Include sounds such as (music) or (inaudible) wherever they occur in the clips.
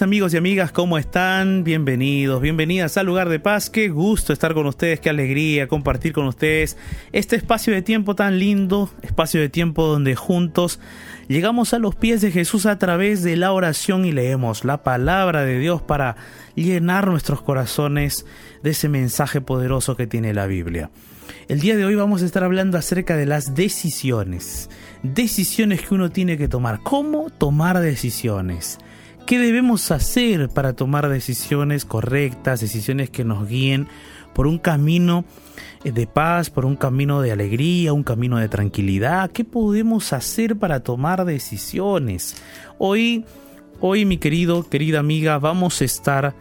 Amigos y amigas, ¿cómo están? Bienvenidos, bienvenidas al lugar de paz. Qué gusto estar con ustedes, qué alegría compartir con ustedes este espacio de tiempo tan lindo, espacio de tiempo donde juntos llegamos a los pies de Jesús a través de la oración y leemos la palabra de Dios para llenar nuestros corazones de ese mensaje poderoso que tiene la Biblia. El día de hoy vamos a estar hablando acerca de las decisiones, decisiones que uno tiene que tomar, cómo tomar decisiones. ¿Qué debemos hacer para tomar decisiones correctas, decisiones que nos guíen por un camino eh, de paz, por un camino de alegría, un camino de tranquilidad? ¿Qué podemos hacer para tomar decisiones? Hoy, hoy mi querido, querida amiga, vamos a estar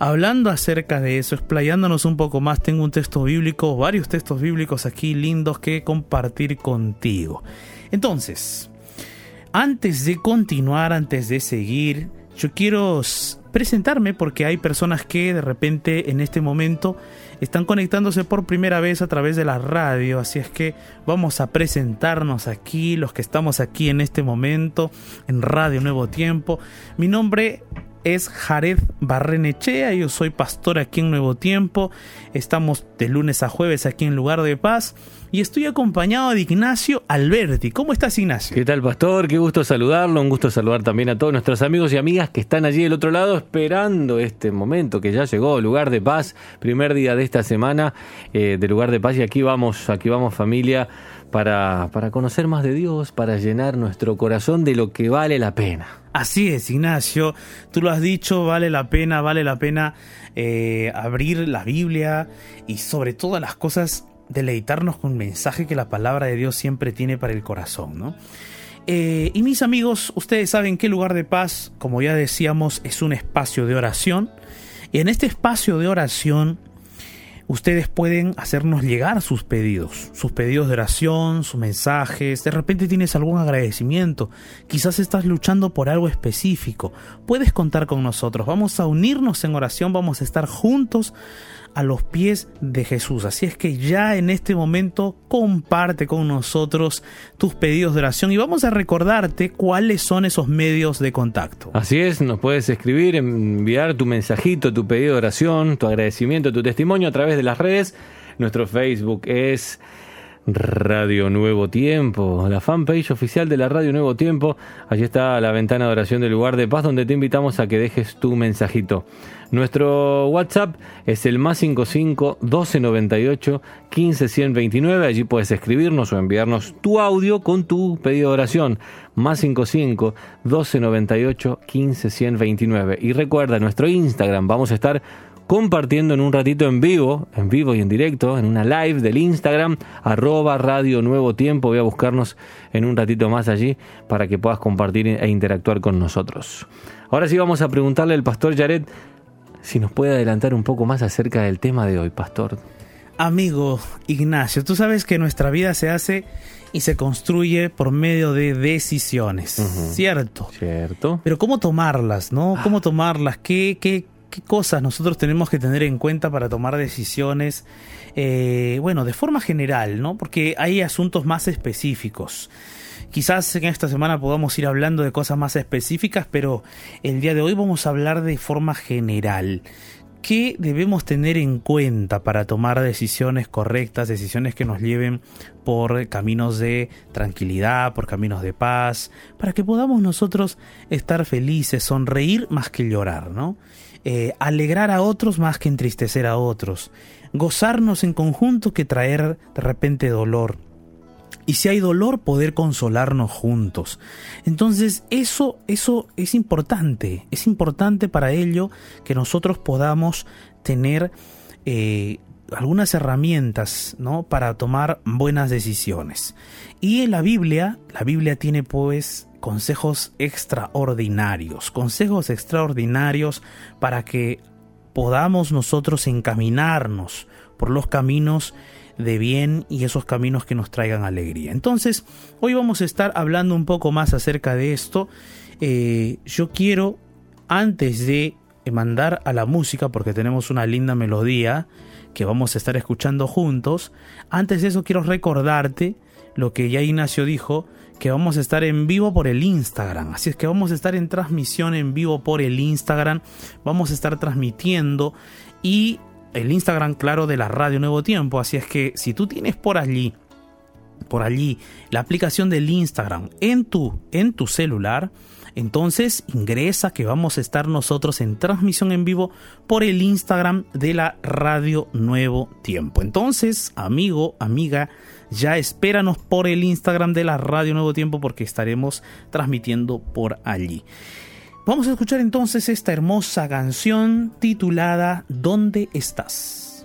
hablando acerca de eso, explayándonos un poco más. Tengo un texto bíblico, varios textos bíblicos aquí lindos que compartir contigo. Entonces, antes de continuar, antes de seguir, yo quiero presentarme porque hay personas que de repente en este momento están conectándose por primera vez a través de la radio, así es que vamos a presentarnos aquí, los que estamos aquí en este momento en Radio Nuevo Tiempo. Mi nombre es Jared Barrenechea, yo soy pastor aquí en Nuevo Tiempo, estamos de lunes a jueves aquí en Lugar de Paz y estoy acompañado de Ignacio Alberti. ¿Cómo estás Ignacio? ¿Qué tal pastor? Qué gusto saludarlo, un gusto saludar también a todos nuestros amigos y amigas que están allí del otro lado esperando este momento que ya llegó, Lugar de Paz, primer día de esta semana eh, de Lugar de Paz y aquí vamos, aquí vamos familia para, para conocer más de Dios, para llenar nuestro corazón de lo que vale la pena. Así es, Ignacio, tú lo has dicho, vale la pena, vale la pena eh, abrir la Biblia y sobre todas las cosas deleitarnos con un mensaje que la palabra de Dios siempre tiene para el corazón, ¿no? Eh, y mis amigos, ustedes saben que el lugar de paz, como ya decíamos, es un espacio de oración. Y en este espacio de oración ustedes pueden hacernos llegar sus pedidos, sus pedidos de oración, sus mensajes, de repente tienes algún agradecimiento, quizás estás luchando por algo específico, puedes contar con nosotros, vamos a unirnos en oración, vamos a estar juntos a los pies de Jesús. Así es que ya en este momento comparte con nosotros tus pedidos de oración y vamos a recordarte cuáles son esos medios de contacto. Así es, nos puedes escribir, enviar tu mensajito, tu pedido de oración, tu agradecimiento, tu testimonio a través de las redes. Nuestro Facebook es Radio Nuevo Tiempo, la fanpage oficial de la Radio Nuevo Tiempo. Allí está la ventana de oración del lugar de paz donde te invitamos a que dejes tu mensajito. Nuestro WhatsApp es el más 55 1298 15 129. Allí puedes escribirnos o enviarnos tu audio con tu pedido de oración. Más 55 1298 15 129. Y recuerda, nuestro Instagram, vamos a estar compartiendo en un ratito en vivo, en vivo y en directo, en una live del Instagram, arroba Radio Nuevo Tiempo. Voy a buscarnos en un ratito más allí para que puedas compartir e interactuar con nosotros. Ahora sí vamos a preguntarle al pastor Jared si nos puede adelantar un poco más acerca del tema de hoy, pastor. Amigo Ignacio, tú sabes que nuestra vida se hace y se construye por medio de decisiones, ¿cierto? Cierto. Pero ¿cómo tomarlas, no? ¿Cómo tomarlas? ¿Qué, qué, qué cosas nosotros tenemos que tener en cuenta para tomar decisiones, eh, bueno, de forma general, ¿no? Porque hay asuntos más específicos. Quizás en esta semana podamos ir hablando de cosas más específicas, pero el día de hoy vamos a hablar de forma general. ¿Qué debemos tener en cuenta para tomar decisiones correctas, decisiones que nos lleven por caminos de tranquilidad, por caminos de paz, para que podamos nosotros estar felices, sonreír más que llorar, ¿no? Eh, alegrar a otros más que entristecer a otros, gozarnos en conjunto que traer de repente dolor. Y si hay dolor, poder consolarnos juntos. Entonces, eso, eso es importante. Es importante para ello que nosotros podamos tener eh, algunas herramientas ¿no? para tomar buenas decisiones. Y en la Biblia, la Biblia tiene pues consejos extraordinarios, consejos extraordinarios para que podamos nosotros encaminarnos por los caminos de bien y esos caminos que nos traigan alegría. Entonces, hoy vamos a estar hablando un poco más acerca de esto. Eh, yo quiero, antes de mandar a la música, porque tenemos una linda melodía que vamos a estar escuchando juntos, antes de eso quiero recordarte lo que ya Ignacio dijo, que vamos a estar en vivo por el Instagram. Así es que vamos a estar en transmisión en vivo por el Instagram. Vamos a estar transmitiendo y el Instagram, claro, de la Radio Nuevo Tiempo. Así es que si tú tienes por allí, por allí, la aplicación del Instagram en tu, en tu celular, entonces ingresa que vamos a estar nosotros en transmisión en vivo por el Instagram de la Radio Nuevo Tiempo. Entonces, amigo, amiga, ya espéranos por el Instagram de la Radio Nuevo Tiempo porque estaremos transmitiendo por allí. Vamos a escuchar entonces esta hermosa canción titulada ¿Dónde estás?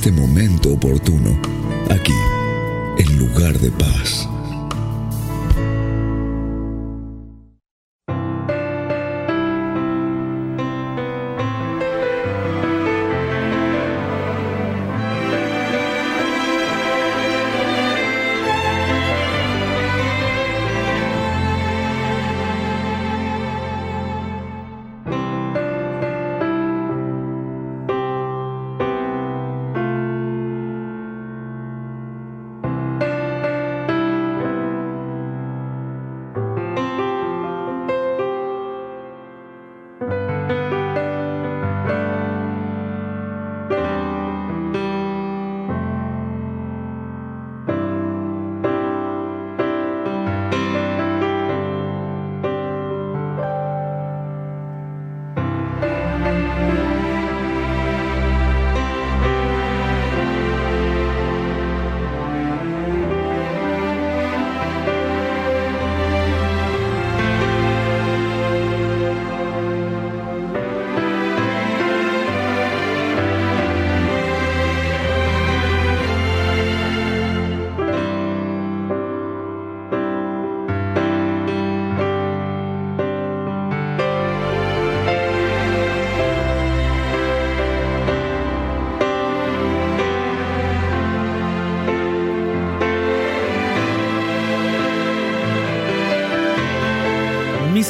Este momento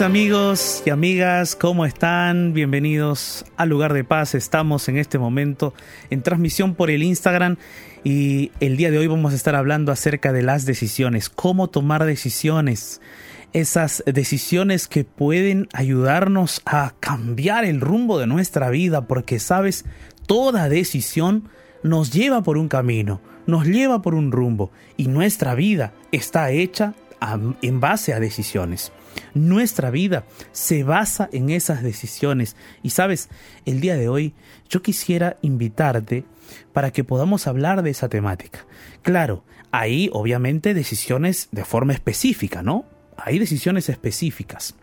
amigos y amigas, ¿cómo están? Bienvenidos al lugar de paz. Estamos en este momento en transmisión por el Instagram y el día de hoy vamos a estar hablando acerca de las decisiones, cómo tomar decisiones, esas decisiones que pueden ayudarnos a cambiar el rumbo de nuestra vida, porque sabes, toda decisión nos lleva por un camino, nos lleva por un rumbo y nuestra vida está hecha a- en base a decisiones. Nuestra vida se basa en esas decisiones. Y sabes, el día de hoy yo quisiera invitarte para que podamos hablar de esa temática. Claro, hay obviamente decisiones de forma específica, ¿no? Hay decisiones específicas.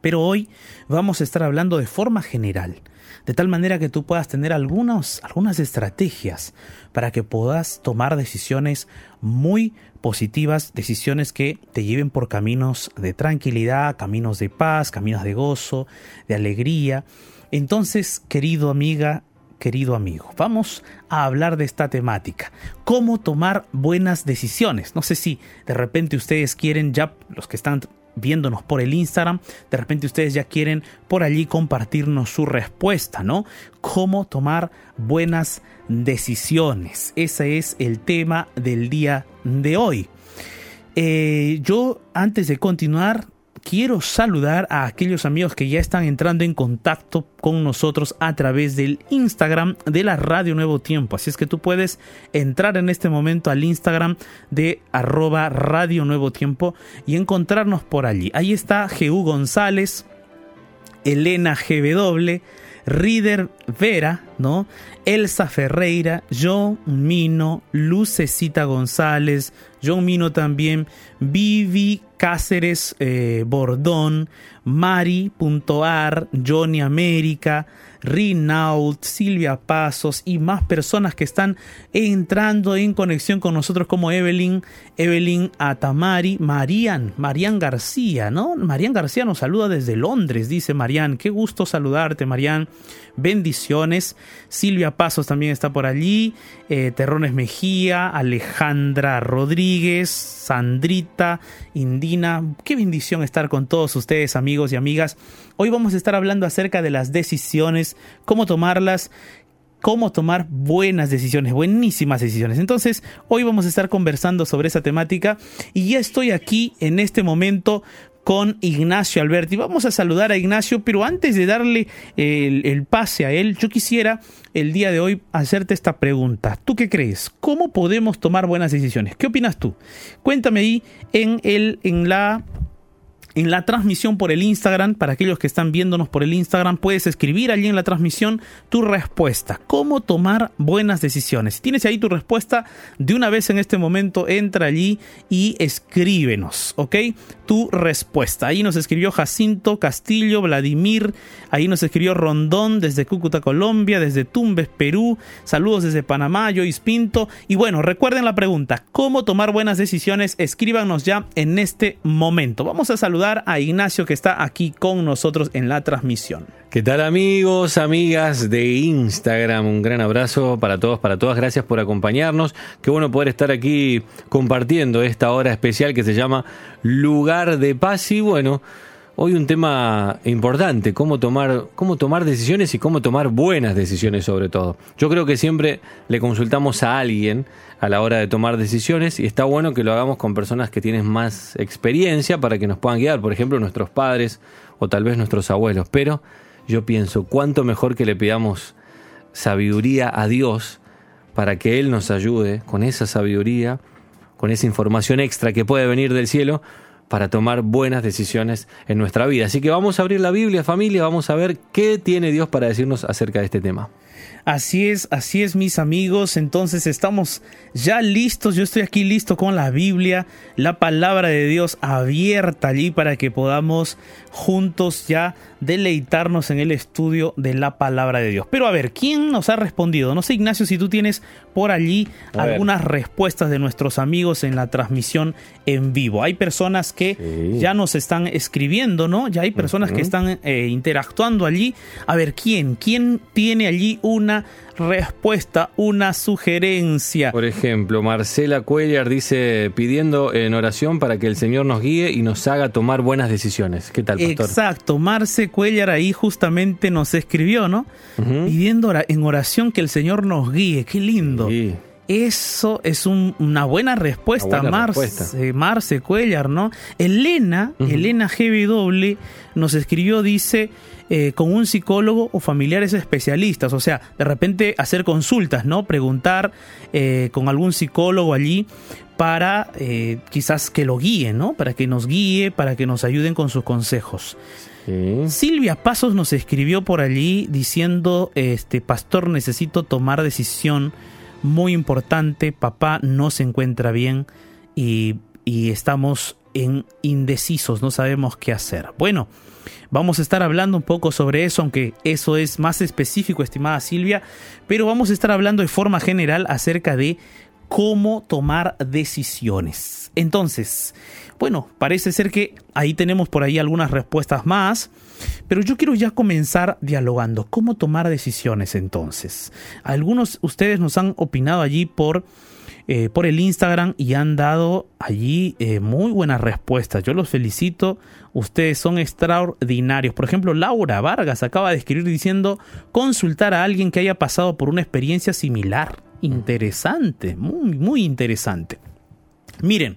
Pero hoy vamos a estar hablando de forma general, de tal manera que tú puedas tener algunos, algunas estrategias para que puedas tomar decisiones muy positivas, decisiones que te lleven por caminos de tranquilidad, caminos de paz, caminos de gozo, de alegría. Entonces, querido amiga, querido amigo, vamos a hablar de esta temática. ¿Cómo tomar buenas decisiones? No sé si de repente ustedes quieren ya, los que están viéndonos por el Instagram, de repente ustedes ya quieren por allí compartirnos su respuesta, ¿no? Cómo tomar buenas decisiones. Ese es el tema del día de hoy. Eh, yo, antes de continuar, quiero saludar a aquellos amigos que ya están entrando en contacto con nosotros a través del Instagram de la Radio Nuevo Tiempo. Así es que tú puedes entrar en este momento al Instagram de arroba Radio Nuevo Tiempo y encontrarnos por allí. Ahí está Jeú González, Elena GW, Rider Vera, ¿no? Elsa Ferreira, John Mino, Lucecita González, John Mino también, Vivi Cáceres eh, Bordón, Mari.ar, Johnny América, Rinault, Silvia Pasos y más personas que están entrando en conexión con nosotros como Evelyn, Evelyn Atamari, Marian, Marian García, ¿no? Marian García nos saluda desde Londres, dice Marian. Qué gusto saludarte, Marian. Bendiciones. Silvia Pasos también está por allí. eh, Terrones Mejía, Alejandra Rodríguez, Sandrita, Indina. Qué bendición estar con todos ustedes, amigos y amigas. Hoy vamos a estar hablando acerca de las decisiones, cómo tomarlas, cómo tomar buenas decisiones, buenísimas decisiones. Entonces, hoy vamos a estar conversando sobre esa temática y ya estoy aquí en este momento con Ignacio Alberti. Vamos a saludar a Ignacio, pero antes de darle el, el pase a él, yo quisiera el día de hoy hacerte esta pregunta. ¿Tú qué crees? ¿Cómo podemos tomar buenas decisiones? ¿Qué opinas tú? Cuéntame ahí en, el, en la en la transmisión por el Instagram, para aquellos que están viéndonos por el Instagram, puedes escribir allí en la transmisión tu respuesta. ¿Cómo tomar buenas decisiones? Si tienes ahí tu respuesta, de una vez en este momento entra allí y escríbenos, ¿ok? Tu respuesta. Ahí nos escribió Jacinto Castillo, Vladimir, ahí nos escribió Rondón desde Cúcuta, Colombia, desde Tumbes, Perú. Saludos desde Panamá, Joyce Pinto. Y bueno, recuerden la pregunta, ¿cómo tomar buenas decisiones? Escríbanos ya en este momento. Vamos a saludar a Ignacio que está aquí con nosotros en la transmisión. ¿Qué tal amigos, amigas de Instagram? Un gran abrazo para todos, para todas. Gracias por acompañarnos. Qué bueno poder estar aquí compartiendo esta hora especial que se llama Lugar de Paz. Y bueno, hoy un tema importante, cómo tomar, cómo tomar decisiones y cómo tomar buenas decisiones sobre todo. Yo creo que siempre le consultamos a alguien a la hora de tomar decisiones y está bueno que lo hagamos con personas que tienen más experiencia para que nos puedan guiar, por ejemplo nuestros padres o tal vez nuestros abuelos. Pero yo pienso, cuánto mejor que le pidamos sabiduría a Dios para que Él nos ayude con esa sabiduría, con esa información extra que puede venir del cielo para tomar buenas decisiones en nuestra vida. Así que vamos a abrir la Biblia, familia, vamos a ver qué tiene Dios para decirnos acerca de este tema. Así es, así es mis amigos, entonces estamos ya listos, yo estoy aquí listo con la Biblia, la palabra de Dios abierta allí para que podamos juntos ya deleitarnos en el estudio de la palabra de Dios. Pero a ver, ¿quién nos ha respondido? No sé Ignacio si tú tienes por allí A ver. algunas respuestas de nuestros amigos en la transmisión en vivo. Hay personas que Sí. ya nos están escribiendo, ¿no? Ya hay personas que están eh, interactuando allí. A ver, ¿quién? ¿Quién tiene allí una respuesta, una sugerencia. Por ejemplo, Marcela Cuellar dice pidiendo en oración para que el Señor nos guíe y nos haga tomar buenas decisiones. ¿Qué tal, pastor? Exacto, Marce Cuellar ahí justamente nos escribió, ¿no? Pidiendo en oración que el Señor nos guíe, qué lindo. Sí. Eso es un- una buena respuesta, Una buena Marce, respuesta. Marce Cuellar, ¿no? Elena, Ujú. Elena GW nos escribió, dice, eh, con un psicólogo o familiares especialistas, o sea, de repente hacer consultas, ¿no? Preguntar eh, con algún psicólogo allí para eh, quizás que lo guíe, ¿no? Para que nos guíe, para que nos ayuden con sus consejos. Sí. Silvia Pasos nos escribió por allí diciendo, este pastor, necesito tomar decisión muy importante, papá no se encuentra bien y, y estamos en indecisos, no sabemos qué hacer. Bueno, vamos a estar hablando un poco sobre eso, aunque eso es más específico, estimada Silvia, pero vamos a estar hablando de forma general acerca de cómo tomar decisiones. Entonces, bueno, parece ser que ahí tenemos por ahí algunas respuestas más, pero yo quiero ya comenzar dialogando. ¿Cómo tomar decisiones entonces? Algunos ustedes nos han opinado allí por, eh, por el Instagram y han dado allí eh, muy buenas respuestas. Yo los felicito. Ustedes son extraordinarios. Por ejemplo, Laura Vargas acaba de escribir diciendo consultar a alguien que haya pasado por una experiencia similar. Interesante, muy, muy interesante. Miren,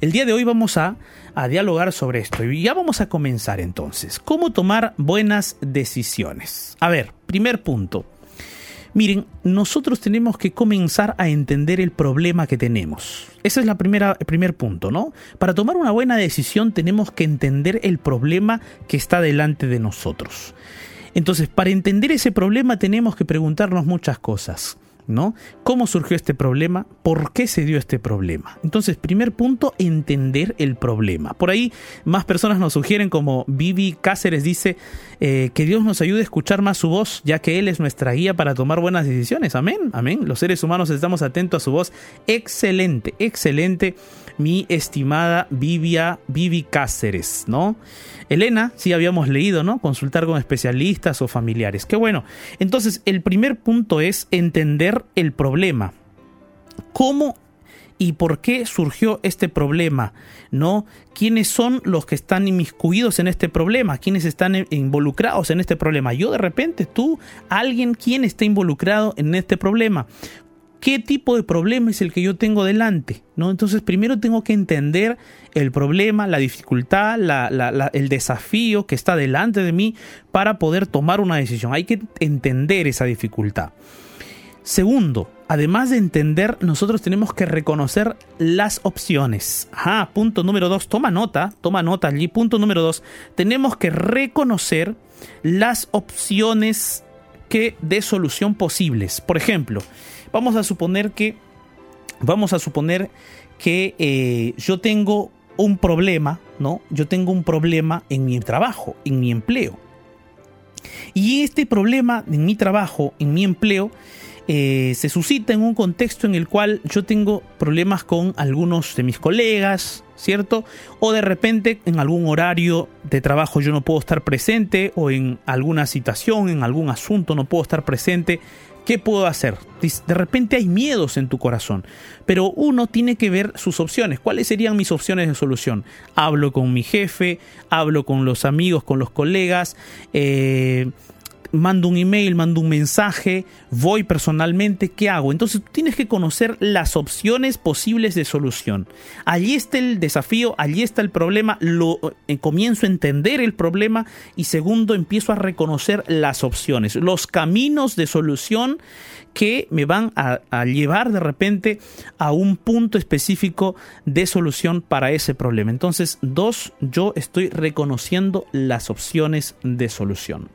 el día de hoy vamos a, a dialogar sobre esto y ya vamos a comenzar entonces. ¿Cómo tomar buenas decisiones? A ver, primer punto. Miren, nosotros tenemos que comenzar a entender el problema que tenemos. Ese es la primera, el primer punto, ¿no? Para tomar una buena decisión tenemos que entender el problema que está delante de nosotros. Entonces, para entender ese problema tenemos que preguntarnos muchas cosas. ¿No? ¿Cómo surgió este problema? ¿Por qué se dio este problema? Entonces, primer punto, entender el problema. Por ahí más personas nos sugieren, como Vivi Cáceres dice, eh, que Dios nos ayude a escuchar más su voz, ya que Él es nuestra guía para tomar buenas decisiones. Amén, amén. Los seres humanos estamos atentos a su voz. Excelente, excelente, mi estimada Vivia, Vivi Cáceres, ¿no? Elena, sí habíamos leído, ¿no? Consultar con especialistas o familiares. Qué bueno. Entonces, el primer punto es entender el problema. ¿Cómo y por qué surgió este problema? ¿No? ¿Quiénes son los que están inmiscuidos en este problema? ¿Quiénes están eh, involucrados en este problema? Yo de repente, tú, alguien, ¿quién está involucrado en este problema? ¿Qué tipo de problema es el que yo tengo delante? ¿No? Entonces, primero tengo que entender el problema, la dificultad, el desafío que está delante de mí para poder tomar una decisión. Hay que entender esa dificultad. Segundo, además de entender, nosotros tenemos que reconocer las opciones. Ajá, punto número dos, toma nota, toma nota allí. Punto número dos, tenemos que reconocer las opciones que de solución posibles. Por ejemplo, vamos a suponer que vamos a suponer que eh, yo tengo un problema, ¿no? Yo tengo un problema en mi trabajo, en mi empleo. Y este problema en mi trabajo, en mi empleo, eh, se suscita en un contexto en el cual yo tengo problemas con algunos de mis colegas, ¿cierto? O de repente en algún horario de trabajo yo no puedo estar presente o en alguna situación, en algún asunto no puedo estar presente. ¿Qué puedo hacer? De repente hay miedos en tu corazón, pero uno tiene que ver sus opciones. ¿Cuáles serían mis opciones de solución? Hablo con mi jefe, hablo con los amigos, con los colegas, eh, mando un email, mando un mensaje, voy personalmente, ¿qué hago? Entonces tú tienes que conocer las opciones posibles de solución. Allí está el desafío, allí está el problema, lo eh, comienzo a entender el problema y segundo empiezo a reconocer las opciones, los caminos de solución que me van a, a llevar de repente a un punto específico de solución para ese problema. Entonces, dos, yo estoy reconociendo las opciones de solución.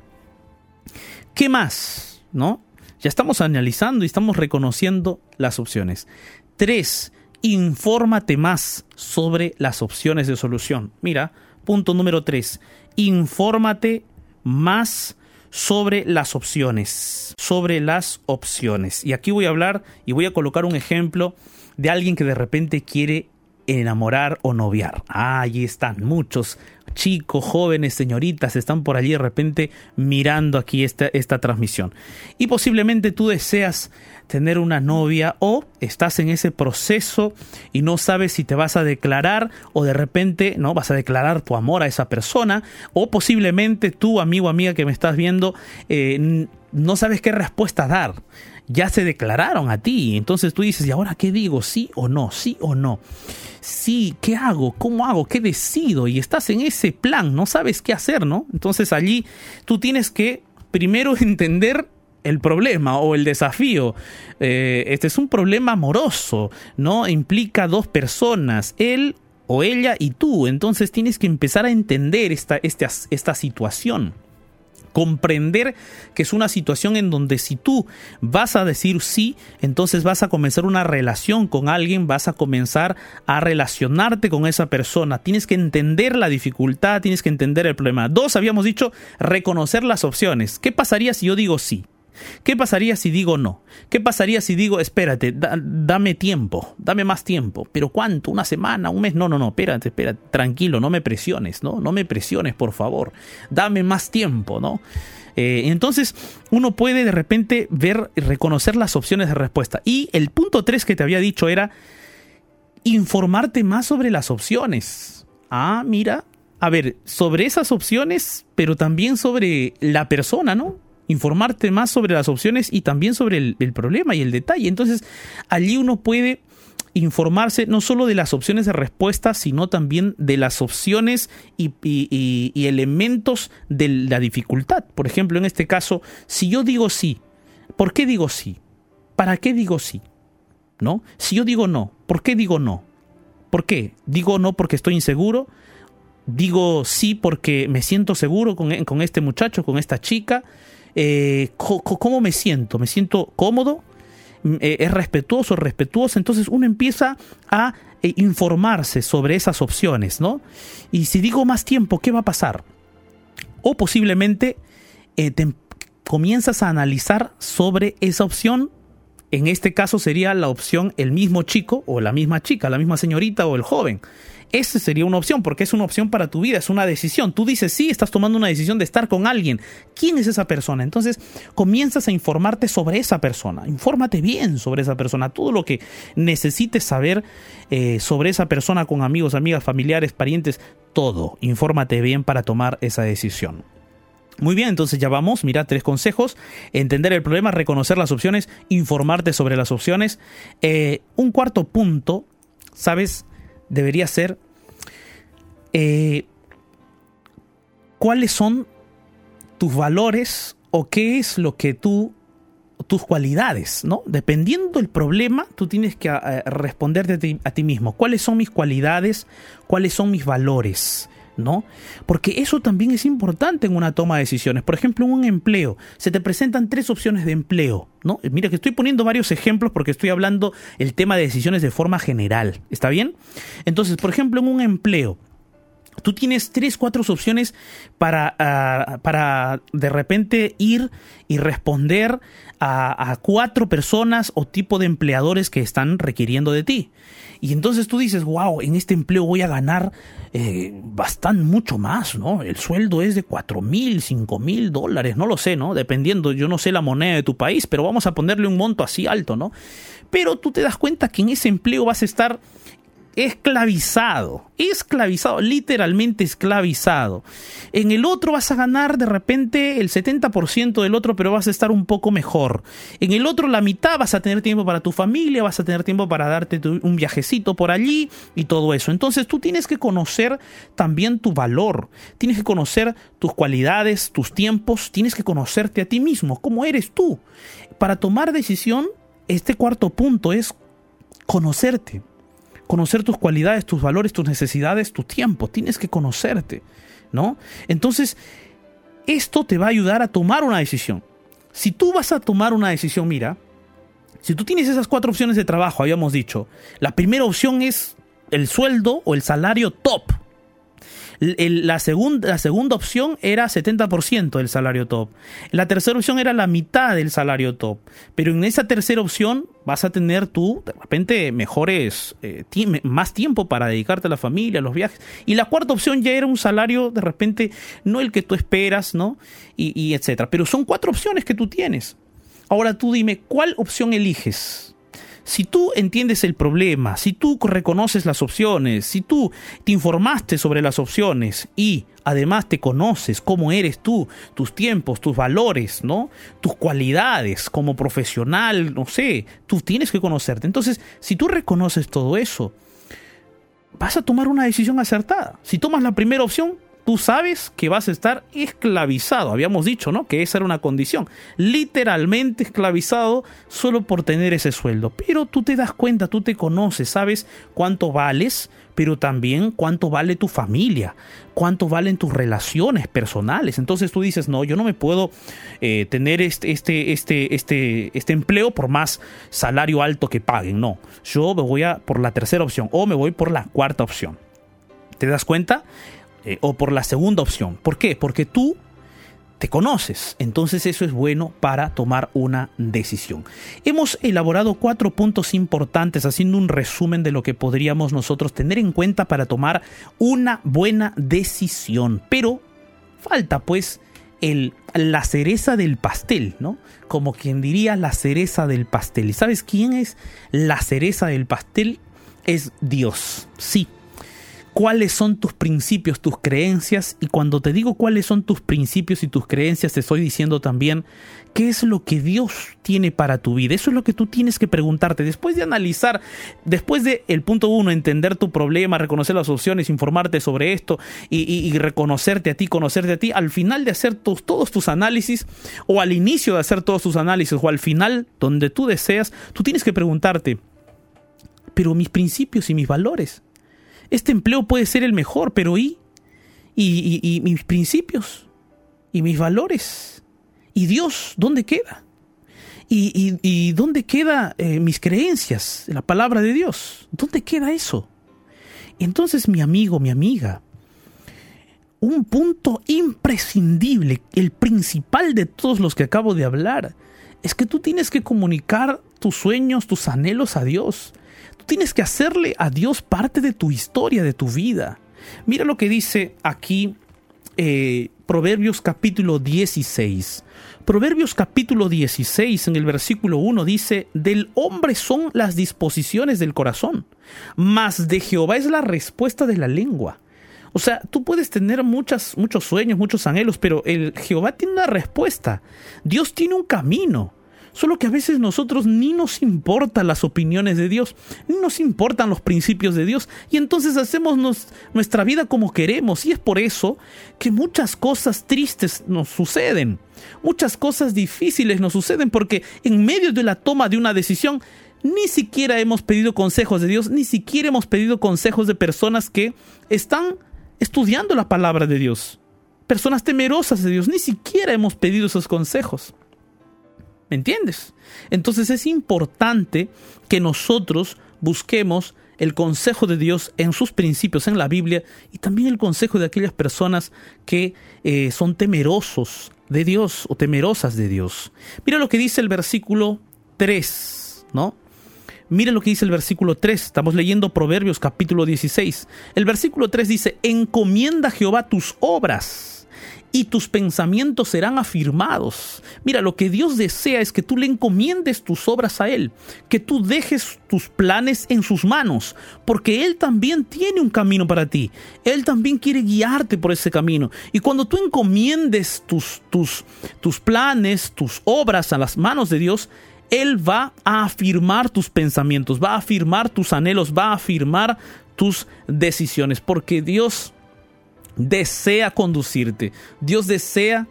¿Qué más? ¿No? Ya estamos analizando y estamos reconociendo las opciones. Tres, infórmate más sobre las opciones de solución. Mira, punto número tres, infórmate más sobre las opciones, sobre las opciones. Y aquí voy a hablar y voy a colocar un ejemplo de alguien que de repente quiere enamorar o noviar. Ah, ahí están muchos chicos, jóvenes, señoritas están por allí de repente mirando aquí esta, esta transmisión. Y posiblemente tú deseas tener una novia o estás en ese proceso y no sabes si te vas a declarar o de repente no vas a declarar tu amor a esa persona o posiblemente tú amigo amiga que me estás viendo eh, no sabes qué respuesta dar ya se declararon a ti. Entonces tú dices y ahora qué digo sí o no sí o no sí qué hago cómo hago qué decido y estás en ese plan no sabes qué hacer no entonces allí tú tienes que primero (laughs) entender el problema o el desafío. Eh, este es un problema amoroso, ¿no? Implica dos personas, él o ella y tú. Entonces tienes que empezar a entender esta, esta, esta situación comprender que es una situación en donde si tú vas a decir sí, entonces vas a comenzar una relación con alguien, vas a comenzar a relacionarte con esa persona. Tienes que entender la dificultad, tienes que entender el problema. Dos, habíamos dicho, reconocer las opciones. ¿Qué pasaría si yo digo sí? ¿Qué pasaría si digo no? ¿Qué pasaría si digo, espérate, dame tiempo, dame más tiempo? ¿Pero cuánto? ¿Una semana? ¿Un mes? No, no, no, espérate, espérate, tranquilo, no me presiones, ¿no? No me presiones, por favor. Dame más tiempo, ¿no? Eh, entonces uno puede de repente ver reconocer las opciones de respuesta. Y el punto 3 que te había dicho era informarte más sobre las opciones. Ah, mira, a ver, sobre esas opciones, pero también sobre la persona, ¿no? Informarte más sobre las opciones y también sobre el, problema y el detalle. Entonces, allí uno puede informarse no solo de las opciones de respuesta, sino también de las opciones y, y, elementos de la dificultad. Por ejemplo, en este caso, si yo digo sí, ¿por qué digo sí? ¿Para qué digo sí? ¿No? Si yo digo no, ¿por qué digo no? ¿Por qué? Digo no porque estoy inseguro, digo sí porque me siento seguro con, con este muchacho, con esta chica, eh, cómo me siento, me siento cómodo, mm, eh, es respetuoso, respetuoso, entonces uno empieza a eh, informarse sobre esas opciones, ¿no? Y si digo más tiempo, ¿qué va a pasar? O posiblemente te comienzas a analizar sobre esa opción en este caso sería la opción el mismo chico o la misma chica, la misma señorita o el joven. Esa sería una opción, porque es una opción para tu vida, es una decisión. Tú dices, sí, estás tomando una decisión de estar con alguien. ¿Quién es esa persona? Entonces comienzas a informarte sobre esa persona. Infórmate bien sobre esa persona. Todo lo que necesites saber eh, sobre esa persona con amigos, amigas, familiares, parientes, todo. Infórmate bien para tomar esa decisión. Muy bien, entonces ya vamos, mira, tres consejos. Entender el problema, reconocer las opciones, informarte sobre las opciones. Eh, un cuarto punto, ¿sabes? Debería ser eh, cuáles son tus valores o qué es lo que tú tus cualidades, ¿no? Dependiendo del problema, tú tienes que eh, responderte a ti, a ti mismo. ¿Cuáles son mis cualidades? ¿Cuáles son mis valores? ¿No? Porque eso también es importante en una toma de decisiones. Por ejemplo, en un empleo, se te presentan tres opciones de empleo, ¿no? Mira que estoy poniendo varios ejemplos porque estoy hablando el tema de decisiones de forma general, ¿está bien? Entonces, por ejemplo, en un empleo, tú tienes tres, cuatro opciones para, ah, para de repente ir y responder a, cuatro personas o tipo de empleadores que están requiriendo de ti. Y entonces tú dices, wow, en este empleo voy a ganar eh, bastante mucho más, ¿no? El sueldo es de cuatro mil, cinco mil dólares, no lo sé, ¿no? Dependiendo, yo no sé la moneda de tu país, pero vamos a ponerle un monto así alto, ¿no? Pero tú te das cuenta que en ese empleo vas a estar esclavizado, esclavizado, literalmente esclavizado. En el otro vas a ganar de repente el 70% del otro, pero vas a estar un poco mejor. En el otro la mitad vas a tener tiempo para tu familia, vas a tener tiempo para darte un viajecito por allí y todo eso. Entonces tú tienes que conocer también tu valor, tienes que conocer tus cualidades, tus tiempos, tienes que conocerte a ti mismo, cómo eres tú. Para tomar decisión, este cuarto punto es conocerte conocer tus cualidades, tus valores, tus necesidades, tu tiempo. Tienes que conocerte, ¿no? Entonces, esto te va a ayudar a tomar una decisión. Si tú vas a tomar una decisión, mira, si tú tienes esas cuatro opciones de trabajo, habíamos dicho, la primera opción es el sueldo o el salario top. La, segunda, la segunda opción era 70% del salario top. La tercera opción era la mitad del salario top. Pero en esa tercera opción vas a tener tú, de repente, mejores, eh, más tiempo para dedicarte a la familia, a los viajes. Y la cuarta opción ya era un salario, de repente, no el que tú esperas, ¿no? Y, y etcétera. Pero son cuatro opciones que tú tienes. Ahora tú dime, ¿cuál opción eliges? Si tú entiendes el problema, si tú reconoces las opciones, si tú te informaste sobre las opciones y además te conoces cómo eres tú, tus tiempos, tus valores, ¿no? Tus cualidades como profesional, no sé, tú tienes que conocerte. Entonces, si tú reconoces todo eso, vas a tomar una decisión acertada. Si tomas la primera opción, tú sabes que vas a estar esclavizado. Habíamos dicho, ¿no? Que esa era una condición. Literalmente esclavizado solo por tener ese sueldo. Pero tú te das cuenta, tú te conoces, sabes cuánto vales, pero también cuánto vale tu familia, cuánto valen tus relaciones personales. Entonces tú dices, no, yo no me puedo eh, tener este, este, este, este, este empleo por más salario alto que paguen. No, yo me voy a por la tercera opción o me voy por la cuarta opción. ¿Te das cuenta? Eh, o por la segunda opción. ¿Por qué? Porque tú te conoces. Entonces eso es bueno para tomar una decisión. Hemos elaborado cuatro puntos importantes haciendo un resumen de lo que podríamos nosotros tener en cuenta para tomar una buena decisión. Pero falta pues el, la cereza del pastel, ¿no? Como quien diría la cereza del pastel. ¿Y sabes quién es la cereza del pastel? Es Dios. Sí, cuáles son tus principios, tus creencias. Y cuando te digo cuáles son tus principios y tus creencias, te estoy diciendo también qué es lo que Dios tiene para tu vida. Eso es lo que tú tienes que preguntarte. Después de analizar, después de el punto uno, entender tu problema, reconocer las opciones, informarte sobre esto y, reconocerte a ti, conocerte a ti, al final de hacer tus- todos tus análisis o al inicio de hacer todos tus análisis o al final donde tú deseas, tú tienes que preguntarte, pero mis principios y mis valores este empleo puede ser el mejor, pero ¿y? ¿Y, y- mis principios? ¿Y mis valores? ¿Y Dios? ¿Dónde queda? ¿Y, y- dónde queda eh, mis creencias? La palabra de Dios. ¿Dónde queda eso? Entonces, mi amigo, mi amiga, un punto imprescindible, el principal de todos los que acabo de hablar, es que tú tienes que comunicar tus sueños, tus anhelos a Dios. Tienes que hacerle a Dios parte de tu historia, de tu vida. Mira lo que dice aquí eh, Proverbios capítulo 16. Proverbios capítulo 16 en el versículo 1 dice, del hombre son las disposiciones del corazón, mas de Jehová es la respuesta de la lengua. O sea, tú puedes tener muchas, muchos sueños, muchos anhelos, pero el Jehová tiene una respuesta. Dios tiene un camino. Solo que a veces nosotros ni nos importan las opiniones de Dios, ni nos importan los principios de Dios, y entonces hacemos nuestra vida como queremos, y es por eso que muchas cosas tristes nos suceden, muchas cosas difíciles nos suceden, porque en medio de la toma de una decisión, ni siquiera hemos pedido consejos de Dios, ni siquiera hemos pedido consejos de personas que están estudiando la palabra de Dios, personas temerosas de Dios, ni siquiera hemos pedido esos consejos. ¿Me entiendes? Entonces es importante que nosotros busquemos el consejo de Dios en sus principios en la Biblia y también el consejo de aquellas personas que eh, son temerosos de Dios o temerosas de Dios. Mira lo que dice el versículo 3, ¿no? Mira lo que dice el versículo 3. Estamos leyendo Proverbios capítulo 16. El versículo 3 dice, encomienda a Jehová tus obras y tus pensamientos serán afirmados. Mira, lo que Dios desea es que tú le encomiendes tus obras a Él, que tú dejes tus planes en sus manos, porque Él también tiene un camino para ti. Él también quiere guiarte por ese camino. Y cuando tú encomiendes tus, tus, tus planes, tus obras a las manos de Dios, Él va a afirmar tus pensamientos, va a afirmar tus anhelos, va a afirmar tus decisiones, porque Dios desea conducirte, Dios desea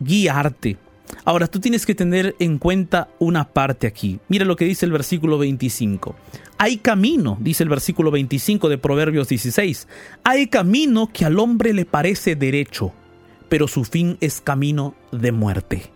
guiarte. Ahora, tú tienes que tener en cuenta una parte aquí. Mira lo que dice el versículo 25. Hay camino, dice el versículo 25 de Proverbios 16. Hay camino que al hombre le parece derecho, pero su fin es camino de muerte.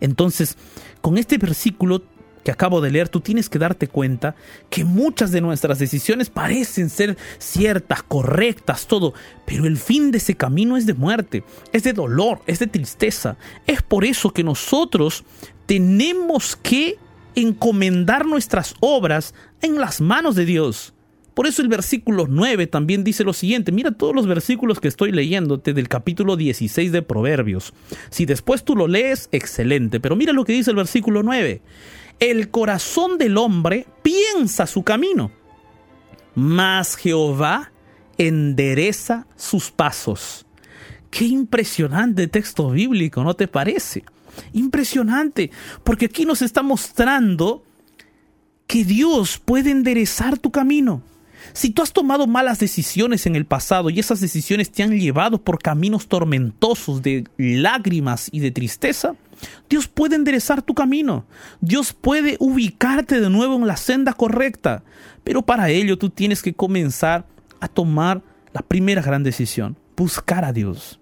Entonces, con este versículo que acabo de leer, tú tienes que darte cuenta que muchas de nuestras decisiones parecen ser ciertas, correctas, todo, pero el fin de ese camino es de muerte, es de dolor, es de tristeza. Es por eso que nosotros tenemos que encomendar nuestras obras en las manos de Dios. Por eso el versículo 9 también dice lo siguiente. Mira todos los versículos que estoy leyéndote del capítulo 16 de Proverbios. Si después tú lo lees, excelente. Pero mira lo que dice el versículo 9. El corazón del hombre piensa su camino, mas Jehová endereza sus pasos. Qué impresionante texto bíblico, ¿no te parece? Impresionante, porque aquí nos está mostrando que Dios puede enderezar tu camino. Si tú has tomado malas decisiones en el pasado y esas decisiones te han llevado por caminos tormentosos de lágrimas y de tristeza, Dios puede enderezar tu camino. Dios puede ubicarte de nuevo en la senda correcta. Pero para ello tú tienes que comenzar a tomar la primera gran decisión. Buscar a Dios.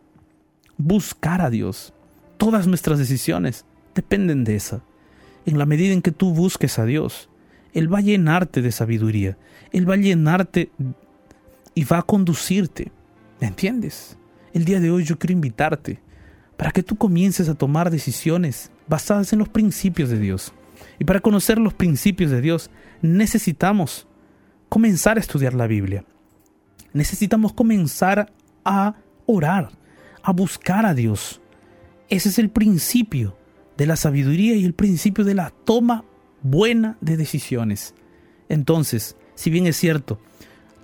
Buscar a Dios. Todas nuestras decisiones dependen de esa. En la medida en que tú busques a Dios, Él va a llenarte de sabiduría. Él va a llenarte y va a conducirte. ¿Me entiendes? El día de hoy yo quiero invitarte para que tú comiences a tomar decisiones basadas en los principios de Dios. Y para conocer los principios de Dios necesitamos comenzar a estudiar la Biblia. Necesitamos comenzar a orar, a buscar a Dios. Ese es el principio de la sabiduría y el principio de la toma buena de decisiones. Entonces, si bien es cierto,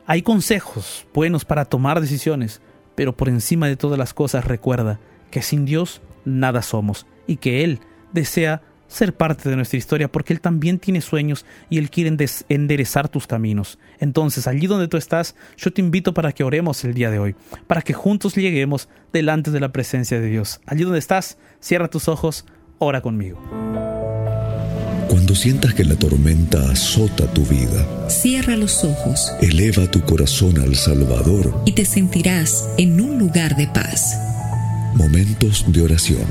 hay consejos buenos para tomar decisiones, pero por encima de todas las cosas recuerda que sin Dios nada somos y que Él desea ser parte de nuestra historia porque Él también tiene sueños y Él quiere enderezar tus caminos. Entonces, allí donde tú estás, yo te invito para que oremos el día de hoy, para que juntos lleguemos delante de la presencia de Dios. Allí donde estás, cierra tus ojos, ora conmigo. Cuando sientas que la tormenta azota tu vida, Cierra los ojos eleva tu corazón al Salvador. y te sentirás en un lugar de paz. Momentos de oración.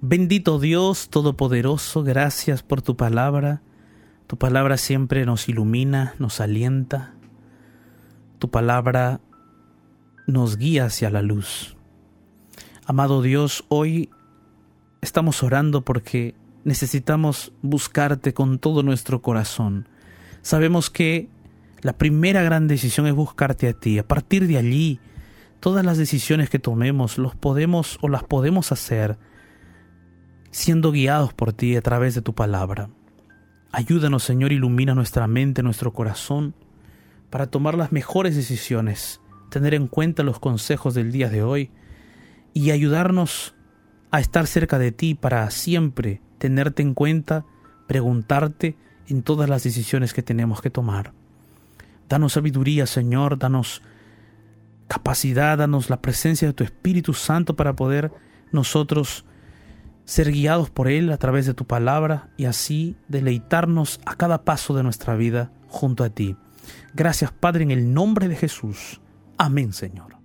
Bendito Dios Todopoderoso, gracias por tu palabra. Tu palabra siempre nos ilumina, nos alienta. Tu palabra nos guía hacia la luz. Amado Dios, hoy estamos orando porque necesitamos buscarte con todo nuestro corazón. Sabemos que la primera gran decisión es buscarte a ti. A partir de allí, todas las decisiones que tomemos los podemos o las podemos hacer siendo guiados por ti a través de tu palabra. Ayúdanos, Señor, ilumina nuestra mente, nuestro corazón, para tomar las mejores decisiones, tener en cuenta los consejos del día de hoy y ayudarnos a estar cerca de ti para siempre tenerte en cuenta, preguntarte en todas las decisiones que tenemos que tomar. Danos sabiduría, Señor, danos capacidad, danos la presencia de tu Espíritu Santo para poder nosotros ser guiados por Él a través de tu palabra y así deleitarnos a cada paso de nuestra vida junto a ti. Gracias, Padre, en el nombre de Jesús. Amén, Señor.